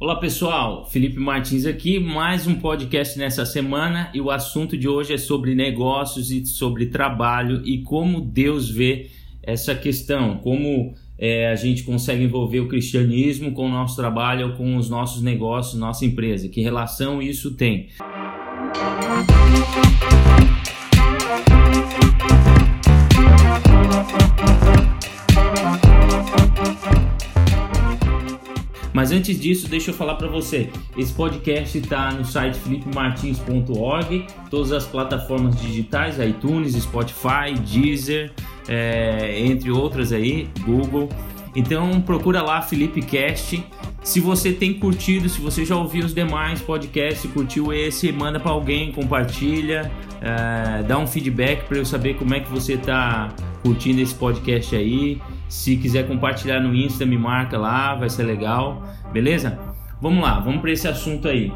Olá pessoal, Felipe Martins aqui, mais um podcast nessa semana e o assunto de hoje é sobre negócios e sobre trabalho e como Deus vê essa questão, como é, a gente consegue envolver o cristianismo com o nosso trabalho, com os nossos negócios, nossa empresa, que relação isso tem. Mas antes disso, deixa eu falar para você. Esse podcast está no site felipemartins.org, todas as plataformas digitais, iTunes, Spotify, Deezer, é, entre outras aí, Google. Então procura lá Felipe Cast. Se você tem curtido, se você já ouviu os demais podcasts, curtiu esse, manda para alguém, compartilha, é, dá um feedback para eu saber como é que você está curtindo esse podcast aí. Se quiser compartilhar no Insta, me marca lá, vai ser legal, beleza? Vamos lá, vamos para esse assunto aí.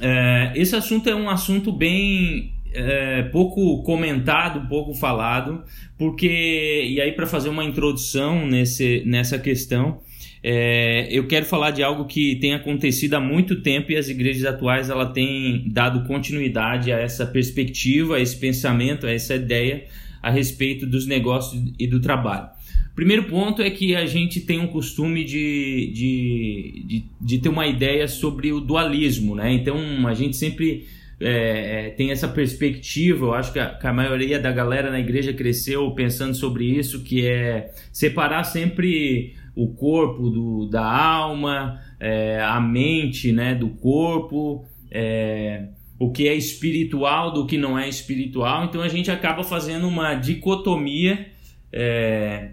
É, esse assunto é um assunto bem é, pouco comentado, pouco falado, porque e aí para fazer uma introdução nesse, nessa questão, é, eu quero falar de algo que tem acontecido há muito tempo e as igrejas atuais ela têm dado continuidade a essa perspectiva, a esse pensamento, a essa ideia a respeito dos negócios e do trabalho. Primeiro ponto é que a gente tem um costume de, de, de, de ter uma ideia sobre o dualismo, né? Então a gente sempre é, é, tem essa perspectiva, eu acho que a, que a, maioria da galera na igreja cresceu pensando sobre isso, que é separar sempre o corpo do, da alma, é, a mente né, do corpo, é, o que é espiritual do que não é espiritual. Então a gente acaba fazendo uma dicotomia é,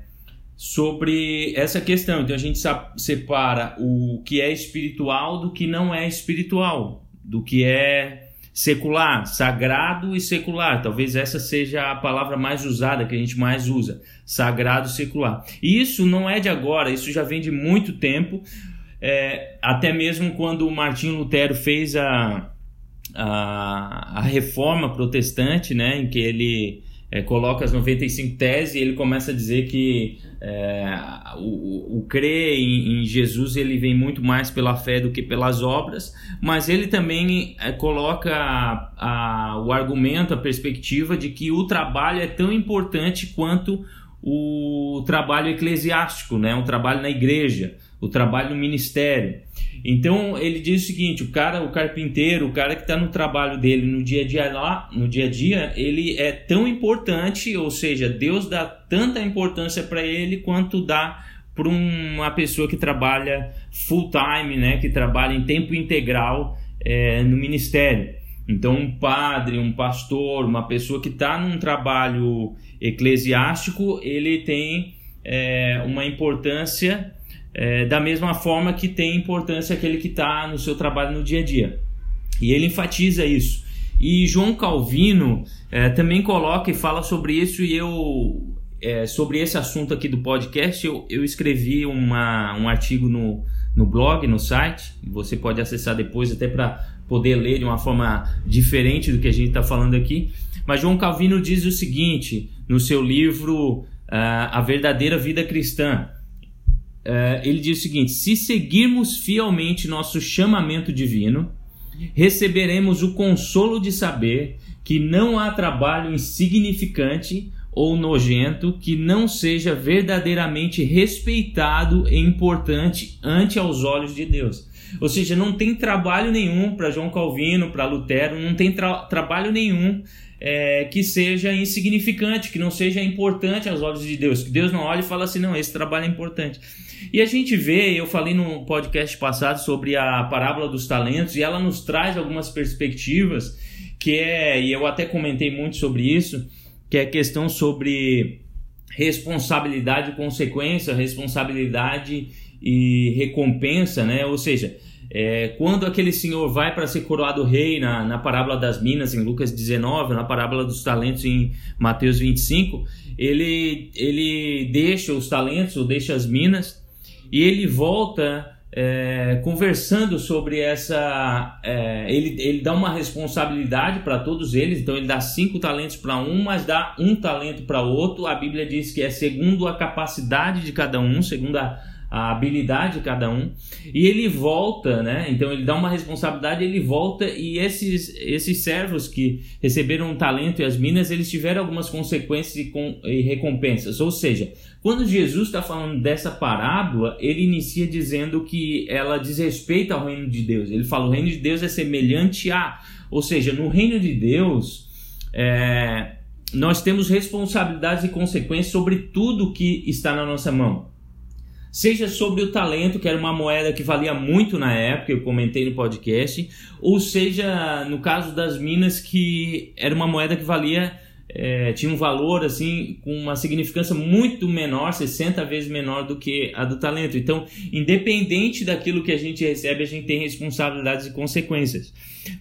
sobre essa questão. Então a gente separa o que é espiritual do que não é espiritual, do que é secular, sagrado e secular. Talvez essa seja a palavra mais usada, que a gente mais usa, sagrado e secular. E isso não é de agora, isso já vem de muito tempo. É, até mesmo quando o Martinho Lutero fez a, a, a reforma protestante, né, em que ele é, coloca as 95 teses e ele começa a dizer que é, o, o, crer em, em, Jesus ele vem muito mais pela fé do que pelas obras, mas ele também é, coloca a, a, o argumento, a perspectiva de que o trabalho é tão importante quanto o trabalho eclesiástico, né? um trabalho na igreja, o trabalho no ministério. Então ele diz o seguinte: o cara, o carpinteiro, o cara que está no trabalho dele no dia a dia lá, no dia a dia, ele é tão importante, ou seja, Deus dá tanta importância para ele quanto dá para uma pessoa que trabalha full time, né, que trabalha em tempo integral é, no ministério. Então, um padre, um pastor, uma pessoa que está num trabalho eclesiástico, ele tem é, uma importância é, da mesma forma que tem importância aquele que está no seu trabalho no dia a dia. E ele enfatiza isso. E João Calvino é, também coloca e fala sobre isso, e eu, é, sobre esse assunto aqui do podcast, eu, eu escrevi uma, um artigo no, no blog, no site, você pode acessar depois até para poder ler de uma forma diferente do que a gente está falando aqui. Mas João Calvino diz o seguinte no seu livro uh, A Verdadeira Vida Cristã. Uh, ele diz o seguinte: se seguirmos fielmente nosso chamamento divino, receberemos o consolo de saber que não há trabalho insignificante ou nojento que não seja verdadeiramente respeitado e importante ante aos olhos de Deus. Ou seja, não tem trabalho nenhum para João Calvino, para Lutero, não tem tra trabalho nenhum é, que seja insignificante, que não seja importante aos olhos de Deus. Que Deus não olha e fala assim, não, esse trabalho é importante. E a gente vê, eu falei no podcast passado sobre a parábola dos talentos, e ela nos traz algumas perspectivas, que é, e eu até comentei muito sobre isso, que é a questão sobre responsabilidade e consequência, responsabilidade e recompensa, né? Ou seja, é, quando aquele senhor vai para ser coroado rei na, na parábola das minas, em Lucas 19, na parábola dos talentos, em Mateus 25, ele, ele deixa os talentos ou deixa as minas e ele volta é, conversando sobre essa. É, ele, ele dá uma responsabilidade para todos eles, então ele dá cinco talentos para um, mas dá um talento para outro. A Bíblia diz que é segundo a capacidade de cada um, segundo a, a habilidade de cada um, e ele volta, né? Então ele dá uma responsabilidade, ele volta e esses, esses servos que receberam o talento e as minas, eles tiveram algumas consequências e, com, e recompensas. Ou seja, quando Jesus está falando dessa parábola, ele inicia dizendo que ela diz respeito ao reino de Deus. Ele fala: o reino de Deus é semelhante a. Ou seja, no reino de Deus, é, nós temos responsabilidades e consequências sobre tudo que está na nossa mão seja sobre o talento, que era uma moeda que valia muito na época, eu comentei no podcast, ou seja, no caso das minas, que era uma moeda que valia, é, tinha um valor assim, com uma significância muito menor, 60 vezes menor do que a do talento. Então, independente daquilo que a gente recebe, a gente tem responsabilidades e consequências.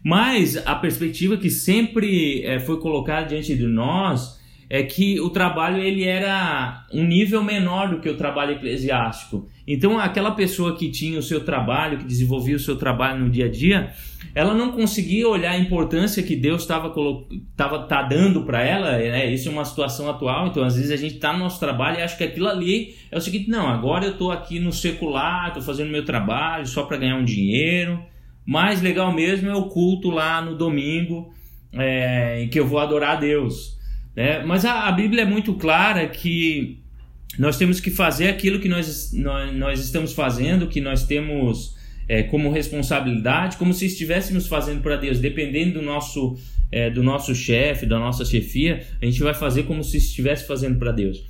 Mas a perspectiva que sempre é, foi colocada diante de nós é que o trabalho ele era um nível menor do que o trabalho eclesiástico. Então, aquela pessoa que tinha o seu trabalho, que desenvolvia o seu trabalho no dia a dia, ela não conseguia olhar a importância que Deus estava tava, tá dando para ela. Né? Isso é uma situação atual. Então, às vezes a gente está no nosso trabalho e acha que aquilo ali é o seguinte: não, agora eu estou aqui no secular, estou fazendo meu trabalho só para ganhar um dinheiro. Mais legal mesmo é o culto lá no domingo, é, em que eu vou adorar a Deus. Né? Mas a, a, Bíblia é muito clara que nós temos que fazer aquilo que nós, nós, nós estamos fazendo, que nós temos é, como responsabilidade, como se estivéssemos fazendo para Deus, dependendo do nosso, é, do nosso chefe, da nossa chefia, a gente vai fazer como se estivesse fazendo para Deus.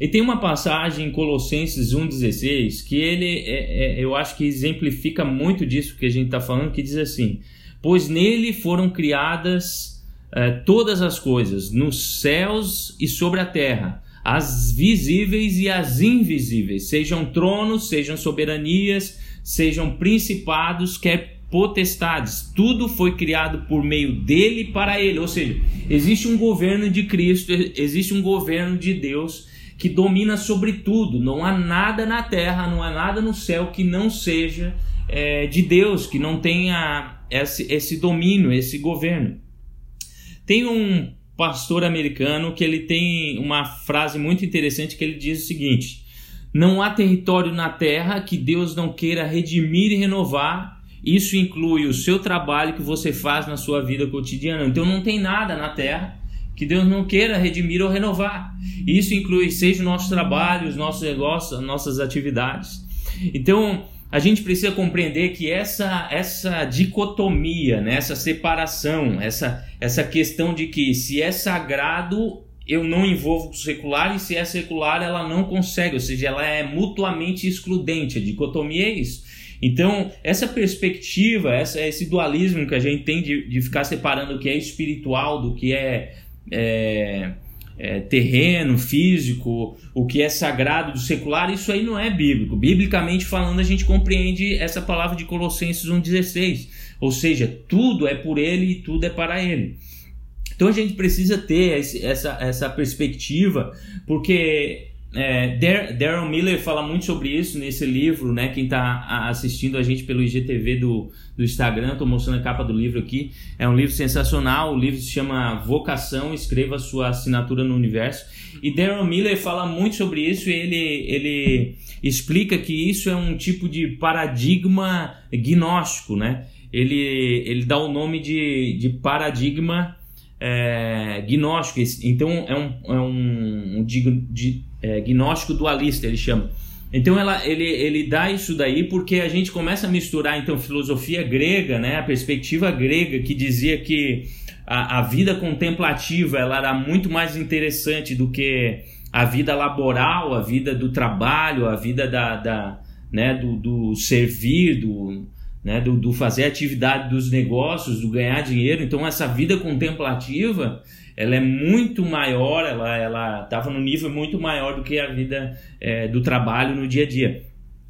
E tem uma passagem em Colossenses 1,16 que ele, é, é, eu acho que exemplifica muito disso que a gente está falando, que diz assim: Pois nele foram criadas é, todas as coisas, nos céus e sobre a terra, as visíveis e as invisíveis, sejam tronos, sejam soberanias, sejam principados, quer potestades, tudo foi criado por meio dele para ele. Ou seja, existe um governo de Cristo, existe um governo de Deus que domina sobre tudo. Não há nada na terra, não há nada no céu que não seja é, de Deus, que não tenha esse, esse domínio, esse governo. Tem um pastor americano que ele tem uma frase muito interessante que ele diz o seguinte: Não há território na terra que Deus não queira redimir e renovar. Isso inclui o seu trabalho que você faz na sua vida cotidiana. Então não tem nada na terra que Deus não queira redimir ou renovar. Isso inclui seja o nosso trabalho, os nossos negócios, as nossas atividades. Então, a gente precisa compreender que essa, essa dicotomia, né, essa separação, essa, essa questão de que se é sagrado eu não envolvo o secular e se é secular ela não consegue, ou seja, ela é mutuamente excludente. A dicotomia é isso. Então, essa perspectiva, essa, esse dualismo que a gente tem de, de ficar separando o que é espiritual do que é, é é, terreno, físico, o que é sagrado do secular, isso aí não é bíblico. Biblicamente falando, a gente compreende essa palavra de Colossenses 1,16. Ou seja, tudo é por ele e tudo é para ele. Então a gente precisa ter esse, essa, essa perspectiva, porque é, Daryl Miller fala muito sobre isso nesse livro, né? Quem está assistindo a gente pelo IGTV do, do Instagram, estou mostrando a capa do livro aqui. É um livro sensacional. O livro se chama Vocação, escreva sua assinatura no universo. E Daryl Miller fala muito sobre isso. E ele, ele explica que isso é um tipo de paradigma gnóstico, né? Ele, ele dá o nome de, de paradigma é, gnóstico. Então é um, é um, um de, é, gnóstico dualista, ele chama. Então ela, ele, ele dá isso daí porque a gente começa a misturar então filosofia grega, né, a perspectiva grega que dizia que a, a vida contemplativa ela era muito mais interessante do que a vida laboral, a vida do trabalho, a vida da, da né, do, do servir, do, né, do, do, fazer atividade dos negócios, do ganhar dinheiro. Então essa vida contemplativa ela é muito maior, ela ela estava no nível muito maior do que a vida é, do trabalho no dia a dia.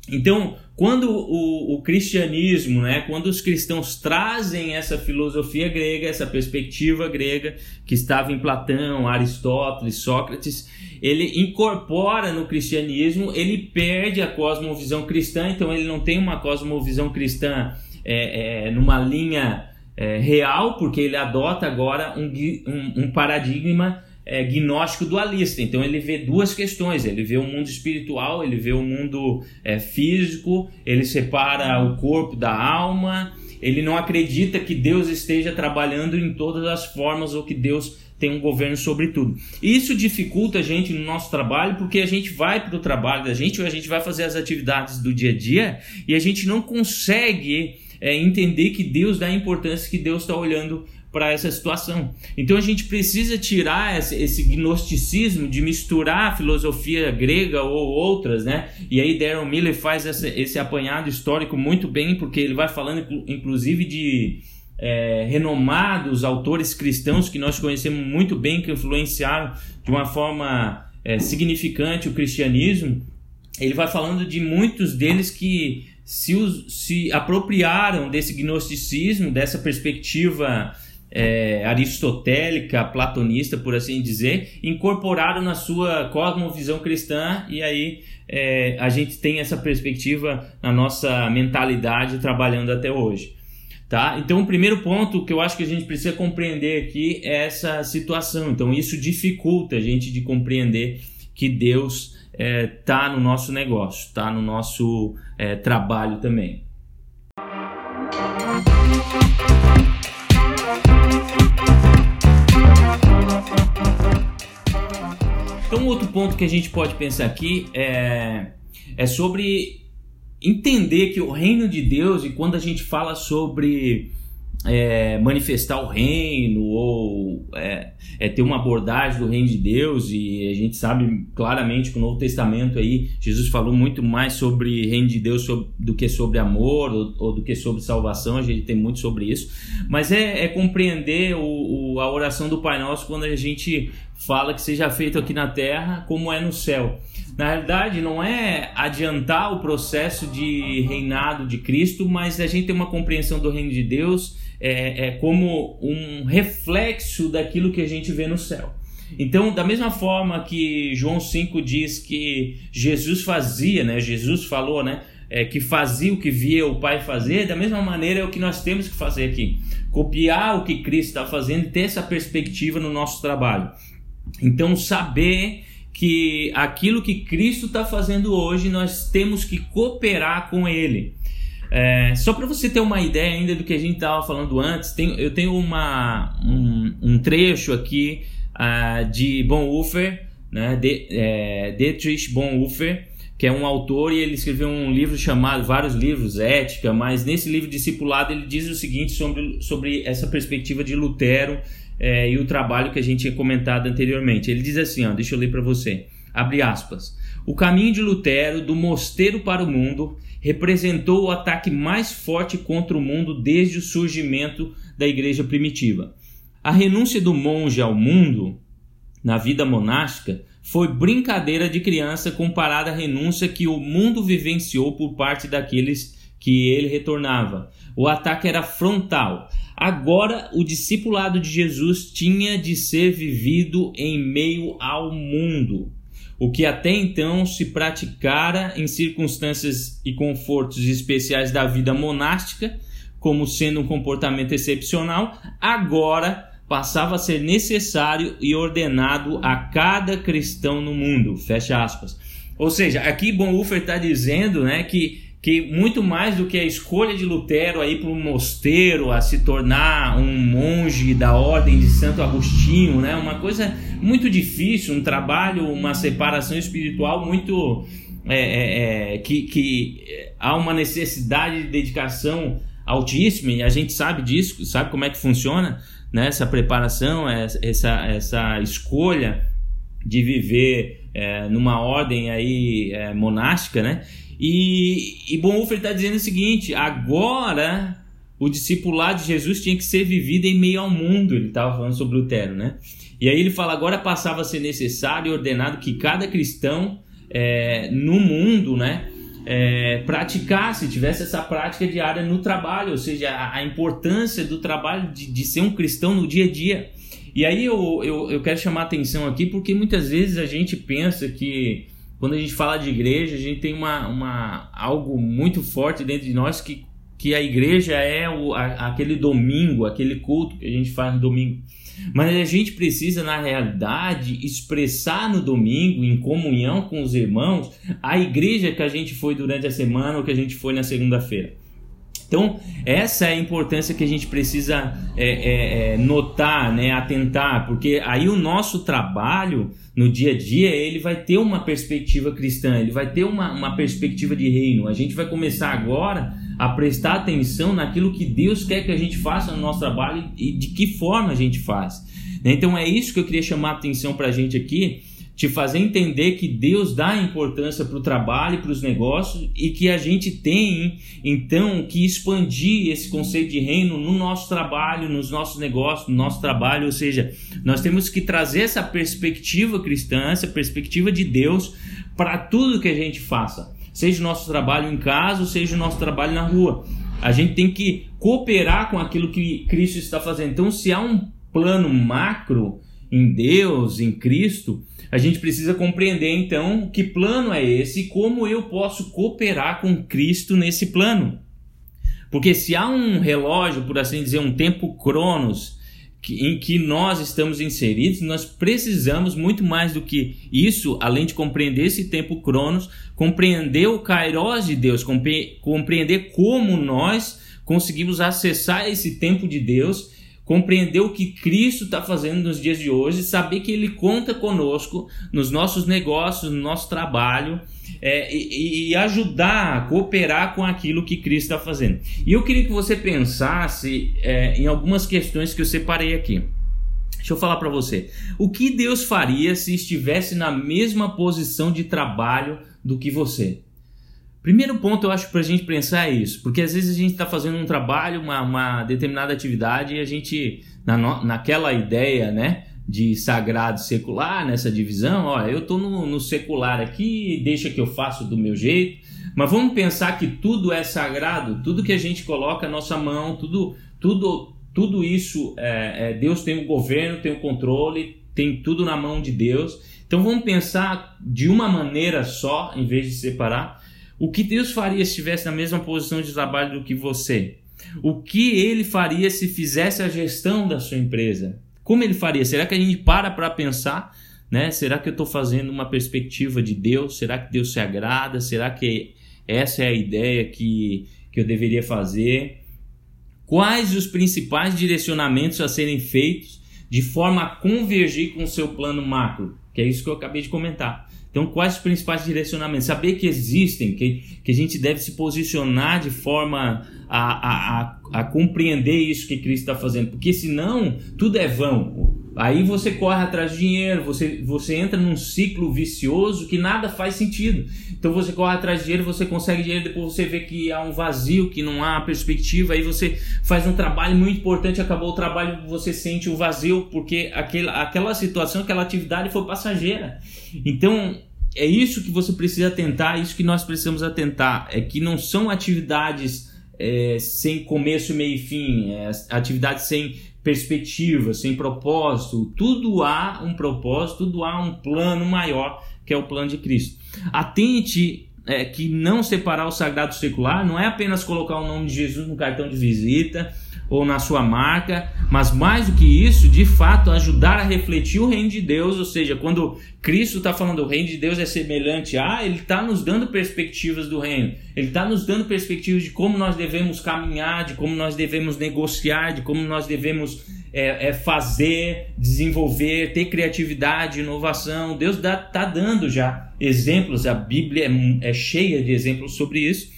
Então, quando o, o, cristianismo, né, quando os cristãos trazem essa filosofia grega, essa perspectiva grega que estava em Platão, Aristóteles, Sócrates, ele incorpora no cristianismo, ele perde a cosmovisão cristã, então ele não tem uma cosmovisão cristã é, é, numa linha é, real, porque ele adota agora um, um, um paradigma é, gnóstico dualista. Então ele vê duas questões: ele vê o mundo espiritual, ele vê o mundo é, físico, ele separa o corpo da alma. Ele não acredita que Deus esteja trabalhando em todas as formas ou que Deus tem um governo sobre tudo. Isso dificulta a gente no nosso trabalho porque a gente vai para o trabalho da gente ou a gente vai fazer as atividades do dia a dia e a gente não consegue é, entender que Deus dá a importância que Deus está olhando para essa situação. Então a gente precisa tirar esse, esse, gnosticismo de misturar a filosofia grega ou outras, né? E aí Darren Miller faz essa, esse apanhado histórico muito bem, porque ele vai falando inclusive de é, renomados autores cristãos que nós conhecemos muito bem, que influenciaram de uma forma é, significante o cristianismo. Ele vai falando de muitos deles que se, se apropriaram desse gnosticismo, dessa perspectiva é, aristotélica, platonista, por assim dizer, incorporaram na sua cosmovisão cristã e aí é, a gente tem essa perspectiva na nossa mentalidade trabalhando até hoje. Tá? Então, o primeiro ponto que eu acho que a gente precisa compreender aqui é essa situação. Então, isso dificulta a gente de compreender que Deus está é, tá no nosso negócio, está no nosso é, trabalho também. Então, outro ponto que a gente pode pensar aqui é, é sobre entender que o reino de Deus, e quando a gente fala sobre é, manifestar o reino ou é, é, ter uma abordagem do reino de Deus e a gente sabe claramente que o Novo Testamento aí Jesus falou muito mais sobre reino de Deus sobre, do que sobre amor ou, ou, do que sobre salvação a gente tem muito sobre isso. Mas é, é compreender o, o, a oração do Pai Nosso quando a gente fala que seja feito aqui na terra como é no céu na realidade não é adiantar o processo de reinado de Cristo mas a gente tem uma compreensão do reino de Deus é, é como um reflexo daquilo que a gente vê no céu. Então, da mesma forma que João 5 diz que Jesus fazia, né? Jesus falou, né? É, que fazia o que via o Pai fazer, da mesma maneira é o que nós temos que fazer aqui. Copiar o que Cristo está fazendo e ter essa perspectiva no nosso trabalho. Então, saber que aquilo que Cristo está fazendo hoje, nós temos que cooperar com Ele. É, só para você ter uma ideia ainda do que a gente estava falando antes, tem, eu tenho uma, um, um trecho aqui uh, de Bonhoeffer, né, de, é, Dietrich Bonhoeffer, que é um autor e ele escreveu um livro chamado, vários livros, Ética, mas nesse livro Discipulado ele diz o seguinte sobre, sobre essa perspectiva de Lutero é, e o trabalho que a gente tinha comentado anteriormente. Ele diz assim, ó, deixa eu ler para você, abre aspas, o caminho de Lutero do mosteiro para o mundo representou o ataque mais forte contra o mundo desde o surgimento da igreja primitiva. A renúncia do monge ao mundo, na vida monástica, foi brincadeira de criança comparada à renúncia que o mundo vivenciou por parte daqueles que ele retornava. O ataque era frontal. Agora, o discipulado de Jesus tinha de ser vivido em meio ao mundo o que até então se praticara em circunstâncias e confortos especiais da vida monástica, como sendo um comportamento excepcional, agora passava a ser necessário e ordenado a cada cristão no mundo. Fecha aspas. Ou seja, aqui Bonhoeffer está dizendo né, que que muito mais do que a escolha de Lutero aí para um mosteiro, a se tornar um monge da ordem de Santo Agostinho, né? Uma coisa muito difícil, um trabalho, uma separação espiritual muito é, é, é, que, que há uma necessidade de dedicação altíssima e a gente sabe disso, sabe como é que funciona né? essa preparação, essa, essa escolha de viver é, numa ordem aí é, monástica, né? E, e Bonhoeffer está dizendo o seguinte: agora o discipulado de Jesus tinha que ser vivido em meio ao mundo. Ele estava falando sobre Lutero, né? E aí ele fala: agora passava a ser necessário e ordenado que cada cristão é, no mundo, né? É, praticasse, tivesse essa prática diária no trabalho, ou seja, a, a importância do trabalho de, de, ser um cristão no dia a dia. E aí eu, eu, eu quero chamar atenção aqui porque muitas vezes a gente pensa que quando a gente fala de igreja, a gente tem uma, uma, algo muito forte dentro de nós que, que a igreja é o, a, aquele domingo, aquele culto que a gente faz no domingo. Mas a gente precisa, na realidade, expressar no domingo, em comunhão com os irmãos, a igreja que a gente foi durante a semana ou que a gente foi na segunda-feira. Então, essa é a importância que a gente precisa é, é, é, notar, né, atentar, porque aí o nosso trabalho no dia a dia ele vai ter uma perspectiva cristã, ele vai ter uma, uma perspectiva de reino. A gente vai começar agora a prestar atenção naquilo que Deus quer que a gente faça no nosso trabalho e de que forma a gente faz. Então, é isso que eu queria chamar a atenção para a gente aqui te fazer entender que Deus dá importância para o trabalho, para os negócios e que a gente tem então que expandir esse conceito de reino no nosso trabalho, nos nossos negócios, no nosso trabalho, ou seja, nós temos que trazer essa perspectiva cristã, essa perspectiva de Deus para tudo que a gente faça, seja o nosso trabalho em casa, seja o nosso trabalho na rua. A gente tem que cooperar com aquilo que Cristo está fazendo. Então, se há um plano macro em Deus, em Cristo, a gente precisa compreender então que plano é esse e como eu posso cooperar com Cristo nesse plano. Porque se há um relógio, por assim dizer, um tempo cronos, em que nós estamos inseridos, nós precisamos muito mais do que isso, além de compreender esse tempo cronos, compreender o kairos de Deus, compreender como nós conseguimos acessar esse tempo de Deus compreender o que Cristo está fazendo nos dias de hoje, saber que Ele conta conosco nos nossos negócios, no nosso trabalho é, e, e, ajudar, cooperar com aquilo que Cristo está fazendo. E eu queria que você pensasse é, em algumas questões que eu separei aqui. Deixa eu falar para você. O que Deus faria se estivesse na mesma posição de trabalho do que você? Primeiro ponto, eu acho para a gente pensar é isso, porque às vezes a gente está fazendo um trabalho, uma, uma, determinada atividade e a gente, na, naquela ideia, né, de sagrado secular, nessa divisão, olha, eu estou no, no secular aqui, deixa que eu faço do meu jeito, mas vamos pensar que tudo é sagrado, tudo que a gente coloca na nossa mão, tudo, tudo, tudo isso, é, é, Deus tem o governo, tem o controle, tem tudo na mão de Deus. Então vamos pensar de uma maneira só, em vez de separar. O que Deus faria se estivesse na mesma posição de trabalho do que você? O que ele faria se fizesse a gestão da sua empresa? Como ele faria? Será que a gente para para pensar? Né? Será que eu estou fazendo uma perspectiva de Deus? Será que Deus se agrada? Será que essa é a ideia que, que eu deveria fazer? Quais os principais direcionamentos a serem feitos de forma a convergir com o seu plano macro? Que é isso que eu acabei de comentar. Então, quais os principais direcionamentos? Saber que existem, que, que a gente deve se posicionar de forma a, a, a, a compreender isso que Cristo está fazendo, porque senão tudo é vão. Aí você corre atrás de dinheiro, você, você entra num ciclo vicioso que nada faz sentido. Então você corre atrás de dinheiro, você consegue dinheiro, depois você vê que há um vazio, que não há perspectiva, aí você faz um trabalho muito importante, acabou o trabalho, você sente o vazio, porque aquela, aquela situação, aquela atividade foi passageira. Então é isso que você precisa atentar, isso que nós precisamos atentar, é que não são atividades é, sem começo, meio e fim, é, atividades sem perspectiva, sem propósito. Tudo há um propósito, tudo há um plano maior, que é o plano de Cristo. Atente é, que não separar o sagrado do secular não é apenas colocar o nome de Jesus no cartão de visita ou na sua marca, mas mais do que isso, de fato, ajudar a refletir o reino de Deus, ou seja, quando Cristo está falando o reino de Deus é semelhante a, ele está nos dando perspectivas do reino, ele está nos dando perspectivas de como nós devemos caminhar, de como nós devemos negociar, de como nós devemos é, é fazer, desenvolver, ter criatividade, inovação. Deus está dando já exemplos, a Bíblia é, é cheia de exemplos sobre isso.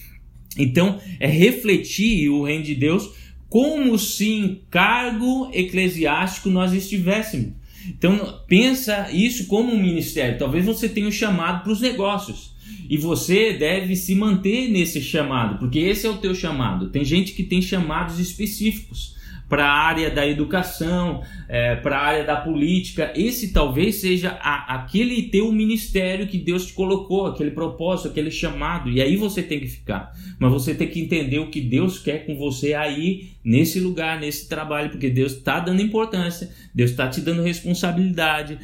Então, é refletir o reino de Deus como se em cargo eclesiástico nós estivéssemos. Então pensa isso como um ministério. Talvez você tenha um chamado para os negócios. E você deve se manter nesse chamado, porque esse é o teu chamado. Tem gente que tem chamados específicos para a área da educação, é, para a área da política. Esse talvez seja a, aquele teu ministério que Deus te colocou, aquele propósito, aquele chamado. E aí você tem que ficar. Mas você tem que entender o que Deus quer com você aí, nesse lugar, nesse trabalho, porque Deus está dando importância, Deus está te dando responsabilidade,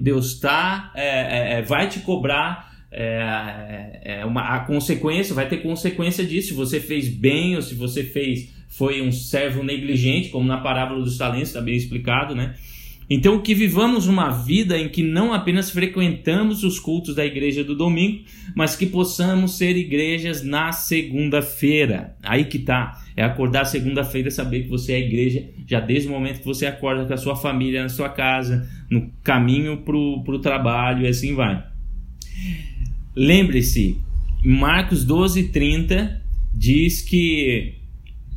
Deus está, é, é, é, vai te cobrar é, é uma, a consequência, vai ter consequência disso. Se você fez bem ou se você fez foi um servo negligente, como na parábola dos talentos está bem explicado, né? Então, que vivamos uma vida em que não apenas frequentamos os cultos da igreja do domingo, mas que possamos ser igrejas na segunda-feira. Aí que tá. É acordar segunda-feira saber que você é igreja já desde o momento que você acorda com a sua família na sua casa, no caminho para o trabalho e assim vai. Lembre-se, Marcos 12, 30 diz que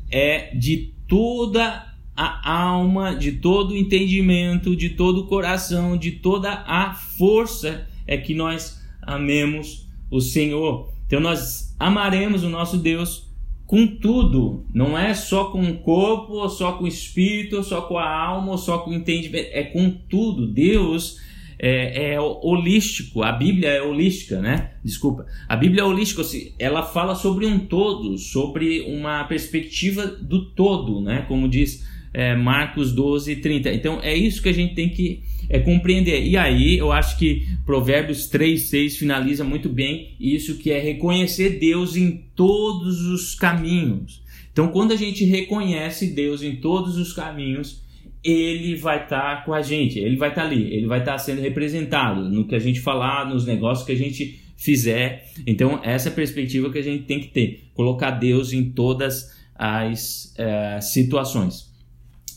é de toda a alma, de todo o entendimento, de todo o coração, de toda a força é que nós amemos o Senhor. Então nós amaremos o nosso Deus com tudo, não é só com o corpo, ou só com o espírito, ou só com a alma, ou só com o entendimento, é com tudo. Deus é, é, holístico, a Bíblia é holística, né? Desculpa. A Bíblia é holística, ela fala sobre um todo, sobre uma perspectiva do todo, né? Como diz é, Marcos 12, 30. Então é isso que a gente tem que é, compreender. E aí eu acho que Provérbios 3, 6 finaliza muito bem isso que é reconhecer Deus em todos os caminhos. Então quando a gente reconhece Deus em todos os caminhos, ele vai estar tá com a gente, ele vai estar tá ali, ele vai estar tá sendo representado no que a gente falar, nos negócios que a gente fizer. Então, essa é a perspectiva que a gente tem que ter, colocar Deus em todas as é, situações.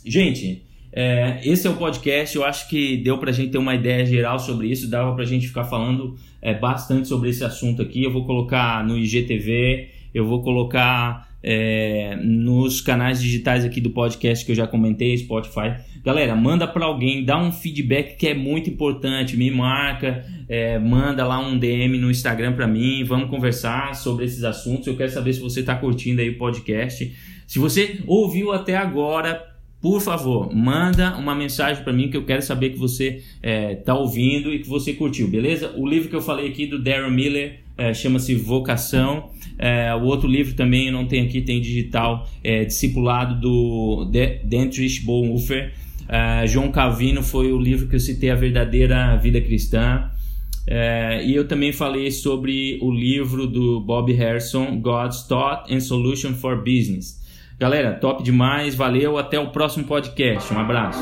Gente, é, esse é o podcast. Eu acho que deu para a gente ter uma ideia geral sobre isso. Dava para a gente ficar falando é, bastante sobre esse assunto aqui. Eu vou colocar no IGTV, eu vou colocar é, nos canais digitais aqui do podcast que eu já comentei, Spotify. Galera, manda para alguém, dá um feedback que é muito importante, me marca, é, manda lá um DM no Instagram para mim, vamos conversar sobre esses assuntos. Eu quero saber se você está curtindo aí o podcast. Se você ouviu até agora, por favor, manda uma mensagem para mim que eu quero saber que você está é, ouvindo e que você curtiu, beleza? O livro que eu falei aqui do Darren Miller é, chama-se Vocação. É, o outro livro também não tem aqui, tem digital, é, discipulado do Dietrich Bonhoeffer. É, João Calvino foi o livro que eu citei, A Verdadeira Vida Cristã. É, e eu também falei sobre o livro do Bob Harrison, God's Thought and Solution for Business. Galera, top demais, valeu, até o próximo podcast. Um abraço.